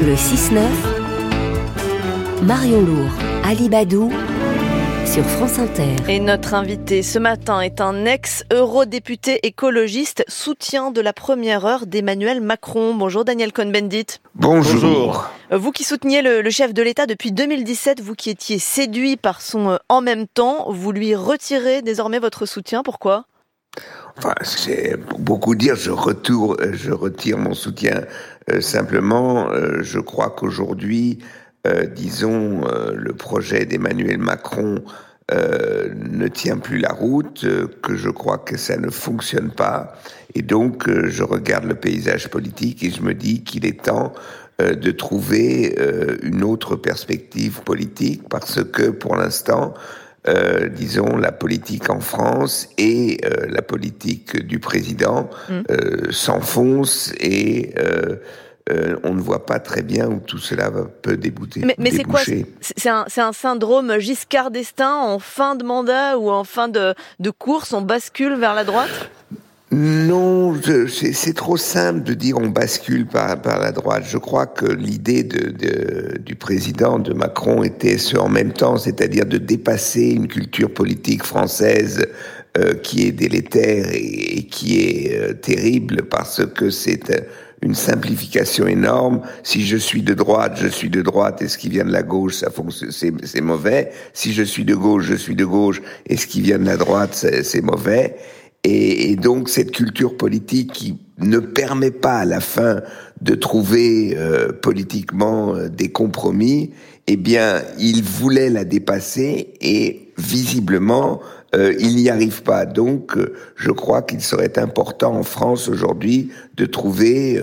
Le 6-9, Marion Lourd, Ali Badou, sur France Inter. Et notre invité ce matin est un ex-eurodéputé écologiste, soutien de la première heure d'Emmanuel Macron. Bonjour Daniel Cohn-Bendit. Bonjour. Vous qui souteniez le, le, chef de l'État depuis 2017, vous qui étiez séduit par son euh, en même temps, vous lui retirez désormais votre soutien. Pourquoi? Enfin, c'est beaucoup dire. Je, retour, je retire mon soutien. Euh, simplement, euh, je crois qu'aujourd'hui, euh, disons, euh, le projet d'Emmanuel Macron euh, ne tient plus la route, que je crois que ça ne fonctionne pas. Et donc, je regarde le paysage politique et je me dis qu'il est temps de trouver une autre perspective politique parce que pour l'instant, euh, disons, la politique en France et euh, la politique du président mm. euh, s'enfoncent et on ne voit pas très bien où tout cela peut débouter. Mais, mais c'est quoi C'est un, un, syndrome Giscard d'Estaing en fin de mandat ou en fin de, de course, on bascule vers la droite? Non, c'est trop simple de dire on bascule par, la droite. Je crois que l'idée du président de Macron était ce en même temps, c'est-à-dire de dépasser une culture politique française euh, qui est délétère et, qui est euh, terrible parce que c'est euh, une simplification énorme. Si je suis de droite, je suis de droite, et ce qui vient de la gauche, ça c'est mauvais. Si je suis de gauche, je suis de gauche, et ce qui vient de la droite, c'est mauvais. Et, et, donc cette culture politique qui ne permet pas à la fin de trouver euh, politiquement euh, des compromis, eh bien, il voulait la dépasser et visiblement, euh, il n'y arrive pas. Donc, euh, je crois qu'il serait important en France aujourd'hui de trouver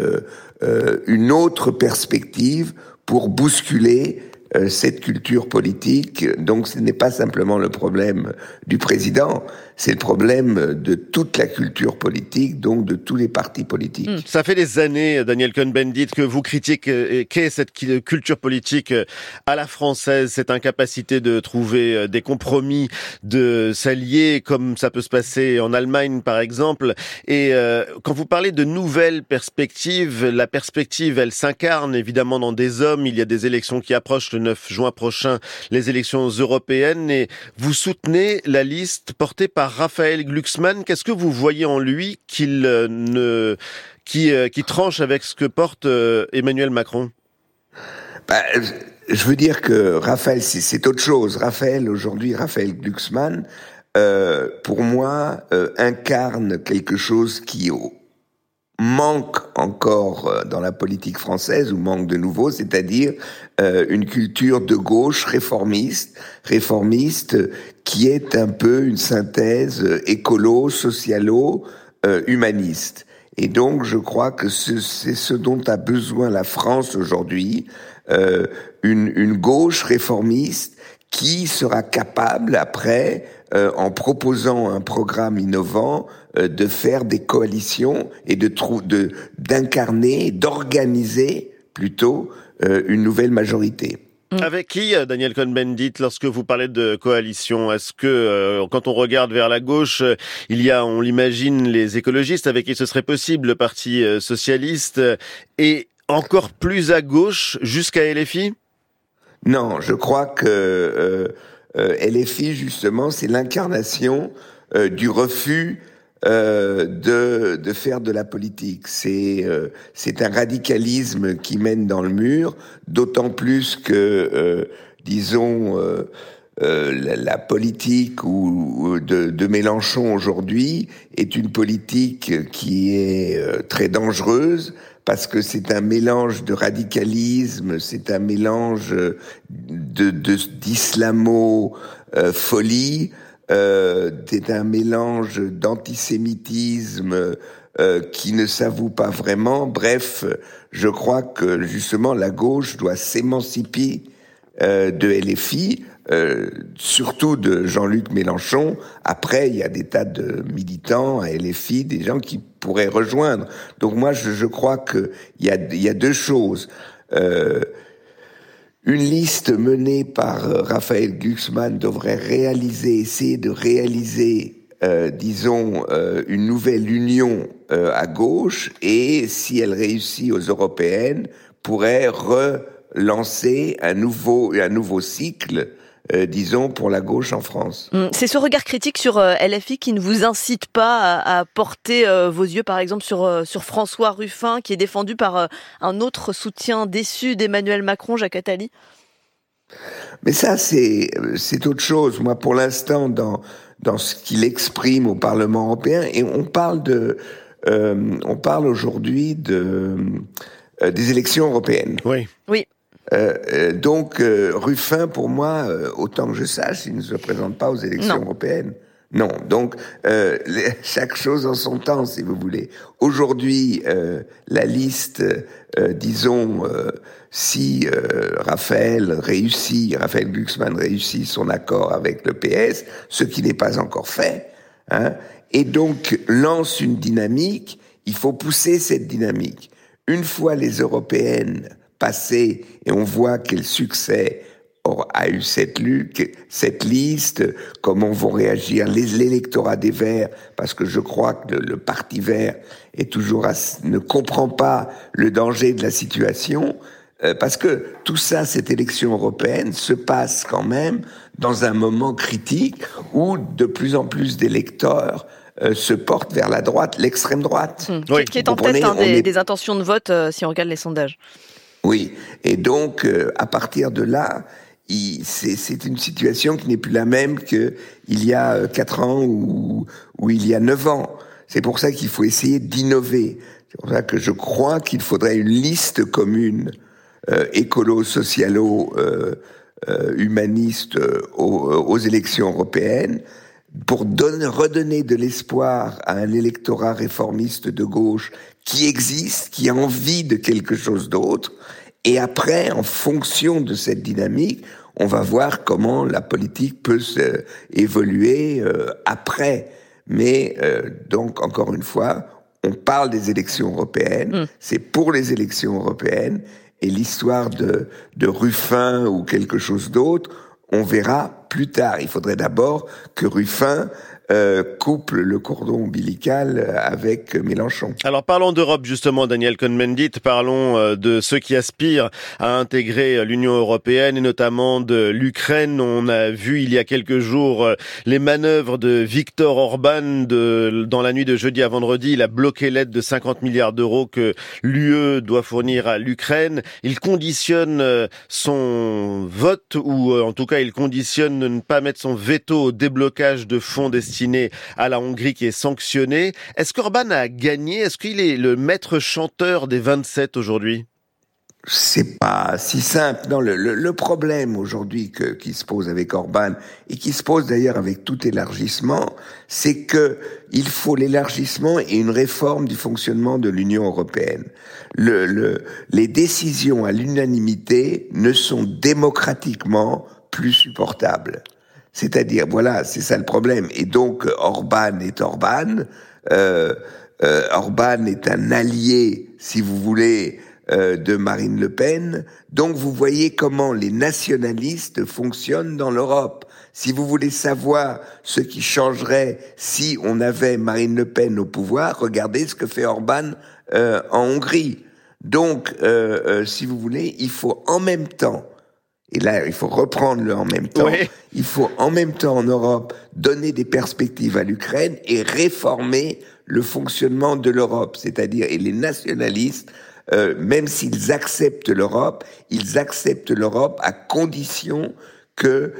euh, une autre perspective pour bousculer cette culture politique. Donc ce n'est pas simplement le problème du président, c'est le problème de toute la culture politique, donc de tous les partis politiques. Hmm. Ça fait des années, Daniel Cohn-Bendit, que vous critiquez qu'est cette culture politique à la française, cette incapacité de trouver euh, des compromis, de s'allier comme ça peut se passer en Allemagne par exemple. Et euh, quand vous parlez de nouvelles perspectives, la perspective, elle s'incarne évidemment dans des hommes. Il y a des élections qui approchent le 9 juin prochain les élections européennes et vous soutenez la liste portée par Raphaël Glucksmann. Qu'est-ce que vous voyez en lui euh, euh, qui tranche avec ce que porte euh, Emmanuel Macron? Bah, Je veux dire que Raphaël, c'est autre chose. Raphaël, aujourd'hui, Raphaël Glucksmann, pour moi, incarne quelque chose qui, manque encore dans la politique française ou manque de nouveau, c'est-à-dire euh, une culture de gauche réformiste, réformiste qui est un peu une synthèse euh, écolo, socialo, euh, humaniste. Et donc je crois que c'est ce dont a besoin la France aujourd'hui, euh, une, une gauche réformiste qui sera capable après euh, en proposant un programme innovant, euh, de faire des coalitions et de de d'incarner, d'organiser plutôt euh, une nouvelle majorité. Mm. Avec qui, Daniel Cohn-Bendit, lorsque vous parlez de coalition, est-ce que euh, quand on regarde vers la gauche, il y a, on l'imagine, les écologistes avec qui ce serait possible, le Parti socialiste, et encore plus à gauche jusqu'à LFI Non, je crois que euh, euh, LFI, justement, c'est l'incarnation euh, du refus euh, de, de faire de la politique. C'est euh, c'est un radicalisme qui mène dans le mur, d'autant plus que, euh, disons, euh, la, la, politique ou, de, de Mélenchon aujourd'hui est une politique qui est très dangereuse parce que c'est un mélange de radicalisme, c'est un mélange de d'islamo euh, folie, euh, mélange d'antisémitisme euh, qui ne s'avoue pas vraiment. Bref, je crois que justement la gauche doit s'émanciper euh, de LFI, euh, surtout de Jean-Luc Mélenchon. Après, il y a des tas de militants à LFI, des gens qui pourraient rejoindre. Donc moi, je, je crois qu'il y a, y a deux choses. Euh, une liste menée par Raphaël Glucksmann devrait réaliser, essayer de réaliser euh, disons, euh, une nouvelle union euh, à gauche et, si elle réussit aux européennes, pourrait relancer un nouveau cycle disons, pour la gauche en France. Hum, c'est ce regard critique sur LFI qui ne vous incite pas à, porter vos yeux, par exemple, sur, sur François Ruffin, qui est défendu par un autre soutien déçu d'Emmanuel Macron, Jacques Attali? Mais ça, c'est, c'est autre chose. Moi, pour l'instant, dans, dans ce qu'il exprime au Parlement européen. Et on parle de, euh, on parle aujourd'hui de euh, des élections européennes. Oui. Oui. Euh, euh donc Ruffin, pour moi, autant que je sache, il ne se présente pas aux élections européennes. Non, donc euh, chaque chose en son temps, si vous voulez. Aujourd'hui, euh, la liste, euh, disons, si Raphaël réussit, Raphaël Glucksmann réussit son accord avec le PS, ce qui n'est pas encore fait, hein, et donc lance une dynamique, il faut pousser cette dynamique. Une fois les européennes passées, et on voit quel succès a eu cette, lutte, cette liste, comment vont réagir l'électorat des Verts, parce que je crois que le, Parti Vert est toujours ne comprend pas le danger de la situation, euh, parce que tout ça, cette élection européenne, se passe quand même dans un moment critique où de plus en plus d'électeurs euh, se portent vers la droite, l'extrême droite. Hum. Oui. Qui est en tête hein, des, des, intentions de vote euh, si on regarde les sondages. Oui, et donc à partir de là, c'est une situation qui n'est plus la même qu'il y a euh, quatre ans ou, il y a neuf ans. C'est pour ça qu'il faut essayer d'innover. C'est pour ça que je crois qu'il faudrait une liste commune euh, écolo, socialo, euh, euh humaniste aux, aux, élections européennes pour donner, redonner de l'espoir à un électorat réformiste de gauche qui existe, qui a envie de quelque chose d'autre et après, en fonction de cette dynamique, on va voir comment la politique peut se, évoluer euh, après. Mais euh, donc, encore une fois, on parle des élections européennes, mm. c'est pour les élections européennes, et l'histoire de, de Ruffin ou quelque chose d'autre, on verra plus tard. Il faudrait d'abord que Ruffin euh, couple le cordon ombilical avec Mélenchon. Alors parlons d'Europe justement, Daniel Cohn-Bendit, parlons euh, de ceux qui aspirent à intégrer l'Union européenne et notamment de l'Ukraine. On a vu il y a quelques jours euh, les manœuvres de Viktor Orban de, dans la nuit de jeudi à vendredi. Il a bloqué l'aide de 50 milliards d'euros que l'UE doit fournir à l'Ukraine. Il conditionne son vote ou en tout cas il conditionne de ne pas mettre son veto au déblocage de fonds destinés à la Hongrie qui est sanctionné. Est-ce qu'Orban a gagné? Est-ce qu'il est le maître chanteur des 27 aujourd'hui? C'est pas si simple. Non, le, le, problème aujourd'hui qui se pose avec Orban et qui se pose d'ailleurs avec tout élargissement, c'est que il faut l'élargissement et une réforme du fonctionnement de l'Union européenne. Le, les décisions à l'unanimité ne sont démocratiquement plus supportables. C'est-à-dire, voilà, c'est ça le problème. Et donc, Orban est Orban. Euh, euh, Orban est un allié, si vous voulez, euh, de Marine Le Pen. Donc, vous voyez comment les nationalistes fonctionnent dans l'Europe. Si vous voulez savoir ce qui changerait si on avait Marine Le Pen au pouvoir, regardez ce que fait Orban euh, en Hongrie. Donc, euh, si vous voulez, il faut en même temps et là, il faut reprendre le en même temps. Il faut en même temps en Europe donner des perspectives à l'Ukraine et réformer le fonctionnement de l'Europe. C'est-à-dire, et les nationalistes, euh, même s'ils acceptent l'Europe, ils acceptent l'Europe à condition que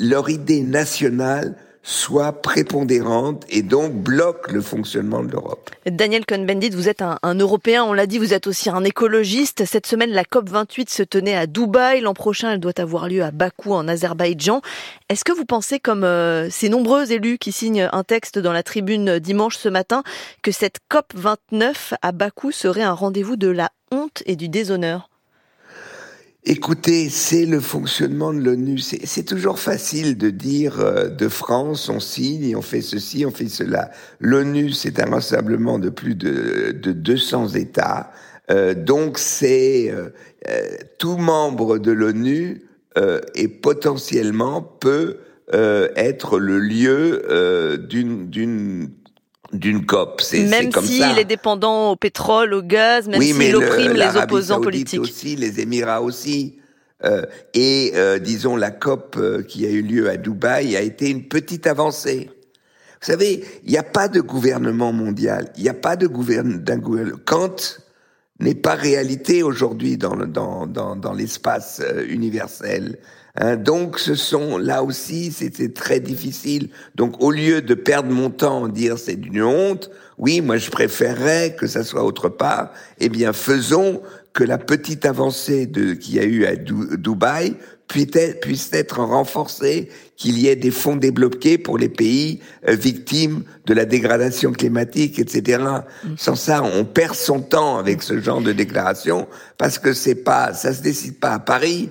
leur idée nationale soit prépondérante et donc bloque le fonctionnement de l'Europe. Daniel Cohn-Bendit, vous êtes un, Européen, on l'a dit, vous êtes aussi un écologiste. Cette semaine, la COP28 se tenait à Dubaï. L'an prochain, elle doit avoir lieu à Bakou, en Azerbaïdjan. Est-ce que vous pensez, comme euh, ces nombreux élus qui signent un texte dans la tribune dimanche ce matin, que cette COP29 à Bakou serait un rendez-vous de la honte et du déshonneur? Écoutez, c'est le fonctionnement de l'ONU. C'est toujours facile de dire euh, de France, on signe on fait ceci, on fait cela. L'ONU, c'est un rassemblement de plus de, de 200 États. Euh, donc c'est euh, tout membre de l'ONU et potentiellement peut euh, être le lieu euh, d'une d'une COP. C'est même s'il est dépendant au pétrole, au gaz, même s'il opprime les opposants politiques. aussi, les Émirats aussi. Euh, et euh, disons la COP euh, qui a eu lieu à Dubaï a été une petite avancée. Vous savez, il n'y a pas de gouvernement mondial, il n'y a pas de gouvernement. Kant n'est pas réalité aujourd'hui dans, dans, dans, dans l'espace universel. Hein, donc ce sont là aussi c'était très difficile. Donc au lieu de perdre mon temps dire c'est une honte, oui moi je préférerais que ça soit autre part. Eh bien faisons que la petite avancée de qu'il y a eu à Dubaï puisse être, puisse être renforcée, qu'il y ait des fonds débloqués pour les pays euh, victimes de la dégradation climatique, etc. Mm. Sans ça, on perd son temps avec ce genre de déclaration parce que c'est pas, ça se décide pas à Paris,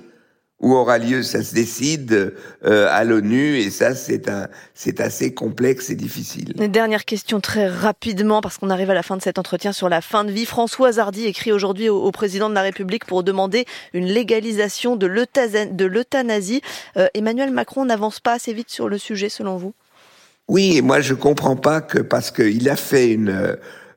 où aura lieu, ça se décide euh, à l'ONU et ça c'est un c'est assez complexe et difficile. Une dernière question très rapidement parce qu'on arrive à la fin de cet entretien sur la fin de vie. François Hardy écrit aujourd'hui au, président de la République pour demander une légalisation de l'euthanasie. Euh, Emmanuel Macron n'avance pas assez vite sur le sujet selon vous? Oui, et moi je comprends pas que parce qu'il a fait une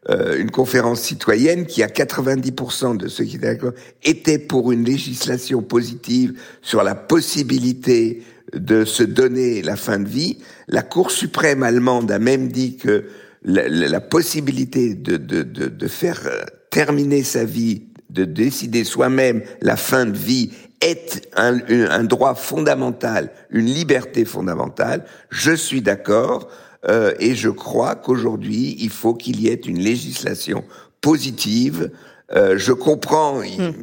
euh, une conférence citoyenne qui, à 90% de ceux qui étaient d'accord, était pour une législation positive sur la possibilité de se donner la fin de vie. La Cour suprême allemande a même dit que la, la possibilité de, de, de, de faire euh, terminer sa vie, de décider soi-même la fin de vie est un, un, droit fondamental, une liberté fondamentale. Je suis d'accord. Euh, et je crois qu'aujourd'hui, il faut qu'il y ait une législation positive. Euh, je comprends, hmm.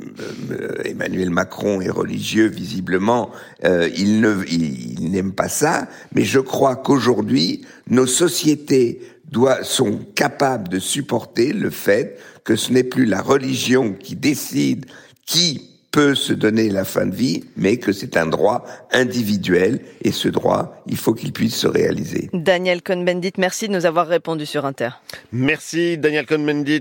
euh, Emmanuel Macron est religieux visiblement, il ne, il, n'aime pas ça, mais je crois qu'aujourd'hui, nos sociétés doivent, sont capables de supporter le fait que ce n'est plus la religion qui décide qui peut se donner la fin de vie, mais que c'est un droit individuel et ce droit, il faut qu'il puisse se réaliser. Daniel Cohn-Bendit, merci de nous avoir répondu sur Inter. Merci Daniel Cohn-Bendit.